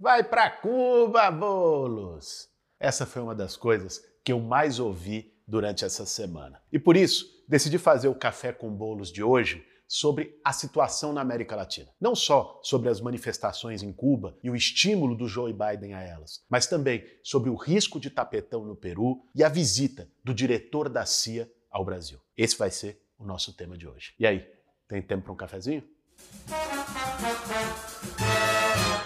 Vai pra Cuba, bolos! Essa foi uma das coisas que eu mais ouvi durante essa semana. E por isso, decidi fazer o Café com Bolos de hoje sobre a situação na América Latina. Não só sobre as manifestações em Cuba e o estímulo do Joe Biden a elas, mas também sobre o risco de tapetão no Peru e a visita do diretor da CIA ao Brasil. Esse vai ser o nosso tema de hoje. E aí, tem tempo para um cafezinho?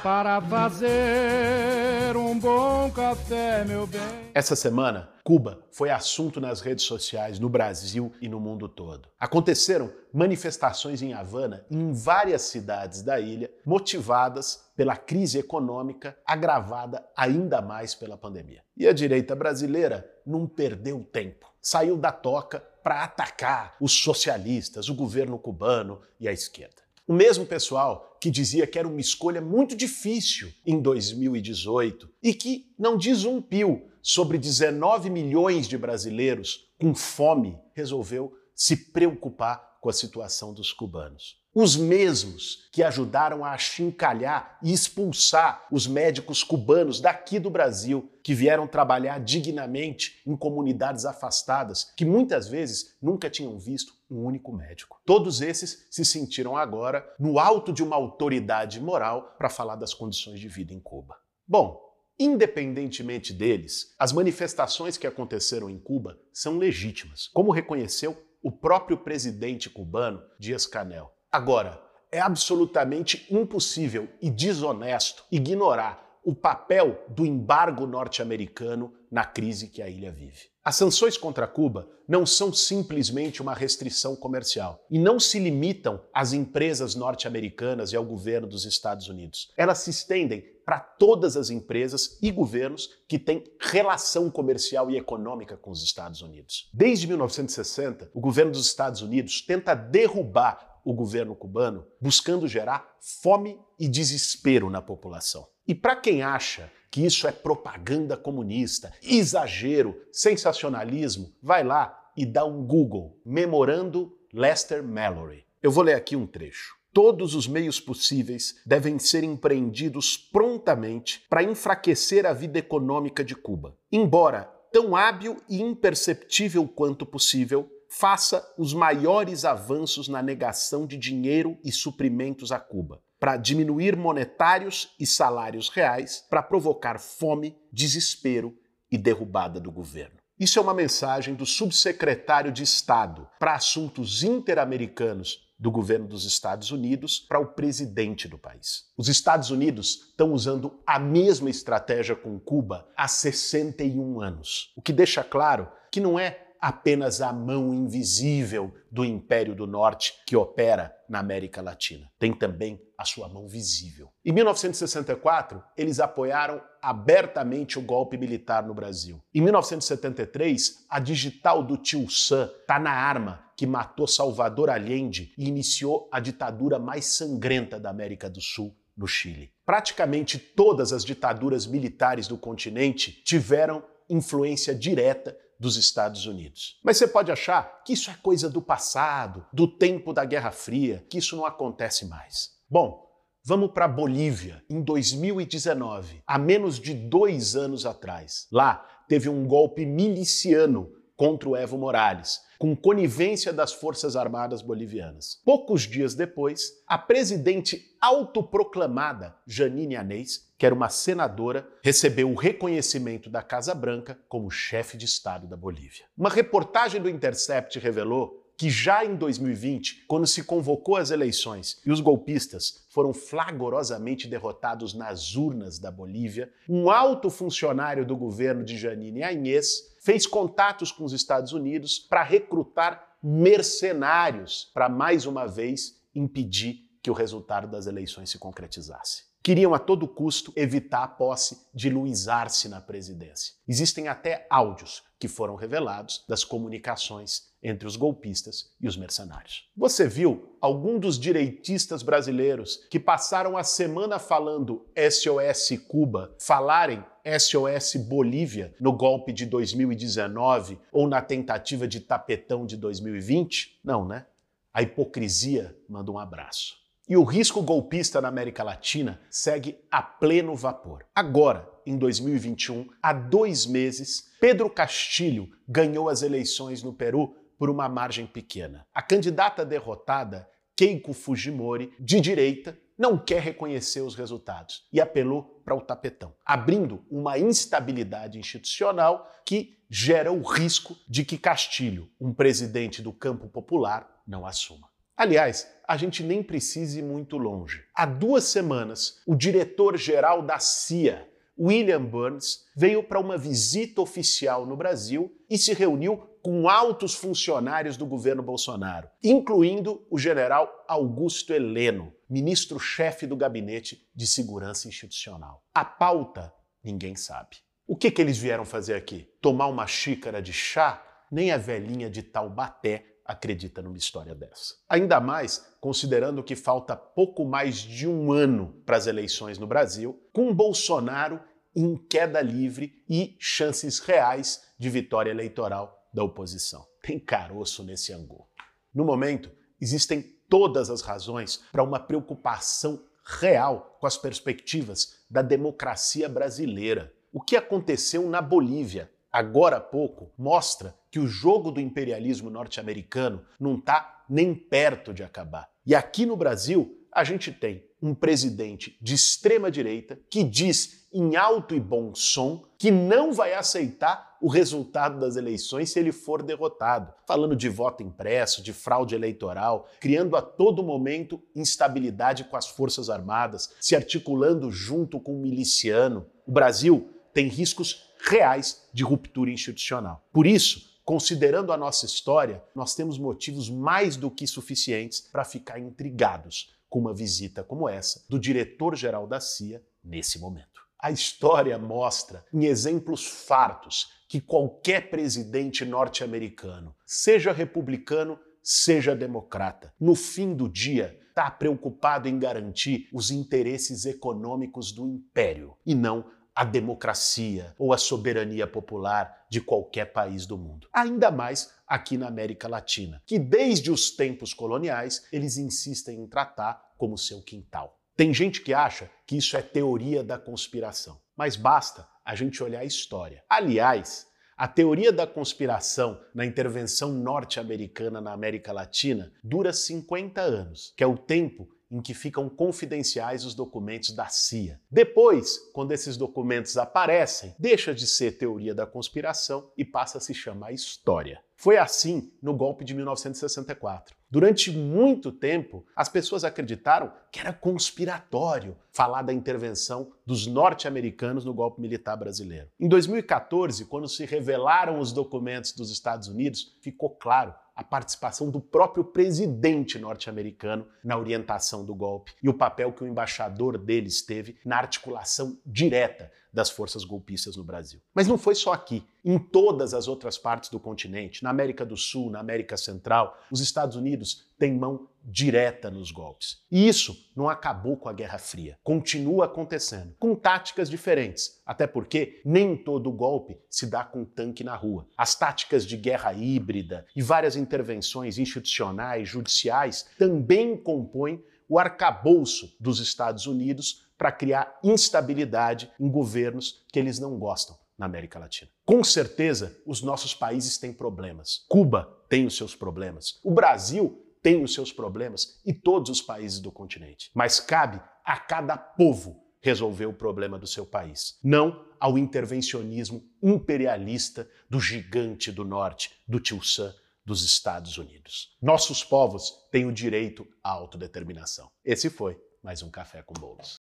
Para fazer um bom café, meu bem. Essa semana, Cuba foi assunto nas redes sociais no Brasil e no mundo todo. Aconteceram manifestações em Havana e em várias cidades da ilha, motivadas pela crise econômica agravada ainda mais pela pandemia. E a direita brasileira não perdeu tempo. Saiu da toca para atacar os socialistas, o governo cubano e a esquerda. O mesmo pessoal que dizia que era uma escolha muito difícil em 2018 e que não desumpiu sobre 19 milhões de brasileiros com fome, resolveu se preocupar com a situação dos cubanos. Os mesmos que ajudaram a achincalhar e expulsar os médicos cubanos daqui do Brasil, que vieram trabalhar dignamente em comunidades afastadas, que muitas vezes nunca tinham visto um único médico. Todos esses se sentiram agora no alto de uma autoridade moral para falar das condições de vida em Cuba. Bom, Independentemente deles, as manifestações que aconteceram em Cuba são legítimas, como reconheceu o próprio presidente cubano, Dias Canel. Agora, é absolutamente impossível e desonesto ignorar o papel do embargo norte-americano na crise que a ilha vive. As sanções contra Cuba não são simplesmente uma restrição comercial e não se limitam às empresas norte-americanas e ao governo dos Estados Unidos. Elas se estendem para todas as empresas e governos que têm relação comercial e econômica com os Estados Unidos. Desde 1960, o governo dos Estados Unidos tenta derrubar o governo cubano buscando gerar fome e desespero na população. E para quem acha que isso é propaganda comunista, exagero, sensacionalismo, vai lá e dá um Google, memorando Lester Mallory. Eu vou ler aqui um trecho. Todos os meios possíveis devem ser empreendidos prontamente para enfraquecer a vida econômica de Cuba. Embora tão hábil e imperceptível quanto possível, faça os maiores avanços na negação de dinheiro e suprimentos a Cuba, para diminuir monetários e salários reais, para provocar fome, desespero e derrubada do governo. Isso é uma mensagem do subsecretário de Estado para Assuntos Interamericanos do governo dos Estados Unidos para o presidente do país. Os Estados Unidos estão usando a mesma estratégia com Cuba há 61 anos, o que deixa claro que não é apenas a mão invisível do Império do Norte que opera na América Latina. Tem também a sua mão visível. Em 1964, eles apoiaram abertamente o golpe militar no Brasil. Em 1973, a digital do tio Sam está na arma que matou Salvador Allende e iniciou a ditadura mais sangrenta da América do Sul no Chile. Praticamente todas as ditaduras militares do continente tiveram influência direta dos Estados Unidos. Mas você pode achar que isso é coisa do passado, do tempo da Guerra Fria, que isso não acontece mais. Bom, vamos para Bolívia, em 2019, há menos de dois anos atrás. Lá teve um golpe miliciano contra o Evo Morales, com conivência das Forças Armadas bolivianas. Poucos dias depois, a presidente autoproclamada Janine Anês, que era uma senadora, recebeu o reconhecimento da Casa Branca como chefe de Estado da Bolívia. Uma reportagem do Intercept revelou que já em 2020, quando se convocou as eleições e os golpistas foram flagrosamente derrotados nas urnas da Bolívia, um alto funcionário do governo de Janine Áñez fez contatos com os Estados Unidos para recrutar mercenários para mais uma vez impedir que o resultado das eleições se concretizasse. Queriam a todo custo evitar a posse de Luiz Arce na presidência. Existem até áudios que foram revelados das comunicações entre os golpistas e os mercenários. Você viu algum dos direitistas brasileiros que passaram a semana falando SOS Cuba falarem SOS Bolívia no golpe de 2019 ou na tentativa de tapetão de 2020? Não, né? A hipocrisia manda um abraço. E o risco golpista na América Latina segue a pleno vapor. Agora, em 2021, há dois meses, Pedro Castilho ganhou as eleições no Peru por uma margem pequena. A candidata derrotada, Keiko Fujimori, de direita, não quer reconhecer os resultados e apelou para o tapetão, abrindo uma instabilidade institucional que gera o risco de que Castilho, um presidente do campo popular, não assuma. Aliás, a gente nem precisa ir muito longe. Há duas semanas, o diretor-geral da CIA, William Burns, veio para uma visita oficial no Brasil e se reuniu com altos funcionários do governo Bolsonaro, incluindo o general Augusto Heleno, ministro-chefe do Gabinete de Segurança Institucional. A pauta, ninguém sabe. O que, que eles vieram fazer aqui? Tomar uma xícara de chá? Nem a velhinha de Taubaté acredita numa história dessa. Ainda mais considerando que falta pouco mais de um ano para as eleições no Brasil, com Bolsonaro em queda livre e chances reais de vitória eleitoral da oposição. Tem caroço nesse angu. No momento, existem todas as razões para uma preocupação real com as perspectivas da democracia brasileira. O que aconteceu na Bolívia agora há pouco mostra que o jogo do imperialismo norte-americano não está nem perto de acabar. E aqui no Brasil, a gente tem um presidente de extrema direita que diz em alto e bom som que não vai aceitar o resultado das eleições se ele for derrotado. Falando de voto impresso, de fraude eleitoral, criando a todo momento instabilidade com as Forças Armadas, se articulando junto com o miliciano. O Brasil tem riscos reais de ruptura institucional. Por isso, Considerando a nossa história, nós temos motivos mais do que suficientes para ficar intrigados com uma visita como essa do diretor-geral da CIA nesse momento. A história mostra, em exemplos fartos, que qualquer presidente norte-americano, seja republicano, seja democrata, no fim do dia está preocupado em garantir os interesses econômicos do império e não a democracia ou a soberania popular de qualquer país do mundo. Ainda mais aqui na América Latina, que desde os tempos coloniais eles insistem em tratar como seu quintal. Tem gente que acha que isso é teoria da conspiração, mas basta a gente olhar a história. Aliás, a teoria da conspiração na intervenção norte-americana na América Latina dura 50 anos, que é o tempo em que ficam confidenciais os documentos da CIA. Depois, quando esses documentos aparecem, deixa de ser teoria da conspiração e passa a se chamar história. Foi assim no golpe de 1964. Durante muito tempo, as pessoas acreditaram que era conspiratório falar da intervenção dos norte-americanos no golpe militar brasileiro. Em 2014, quando se revelaram os documentos dos Estados Unidos, ficou claro a participação do próprio presidente norte-americano na orientação do golpe e o papel que o embaixador deles teve na articulação direta das forças golpistas no Brasil. Mas não foi só aqui. Em todas as outras partes do continente, na América do Sul, na América Central, os Estados Unidos têm mão direta nos golpes. E isso não acabou com a Guerra Fria. Continua acontecendo, com táticas diferentes. Até porque nem todo golpe se dá com tanque na rua. As táticas de guerra híbrida e várias intervenções institucionais, judiciais, também compõem o arcabouço dos Estados Unidos para criar instabilidade em governos que eles não gostam na América Latina. Com certeza, os nossos países têm problemas. Cuba tem os seus problemas. O Brasil tem os seus problemas e todos os países do continente. Mas cabe a cada povo resolver o problema do seu país, não ao intervencionismo imperialista do gigante do norte, do tio Sam dos Estados Unidos. Nossos povos têm o direito à autodeterminação. Esse foi mais um Café com Bolos.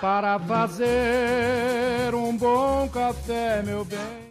Para fazer um bom café, meu bem.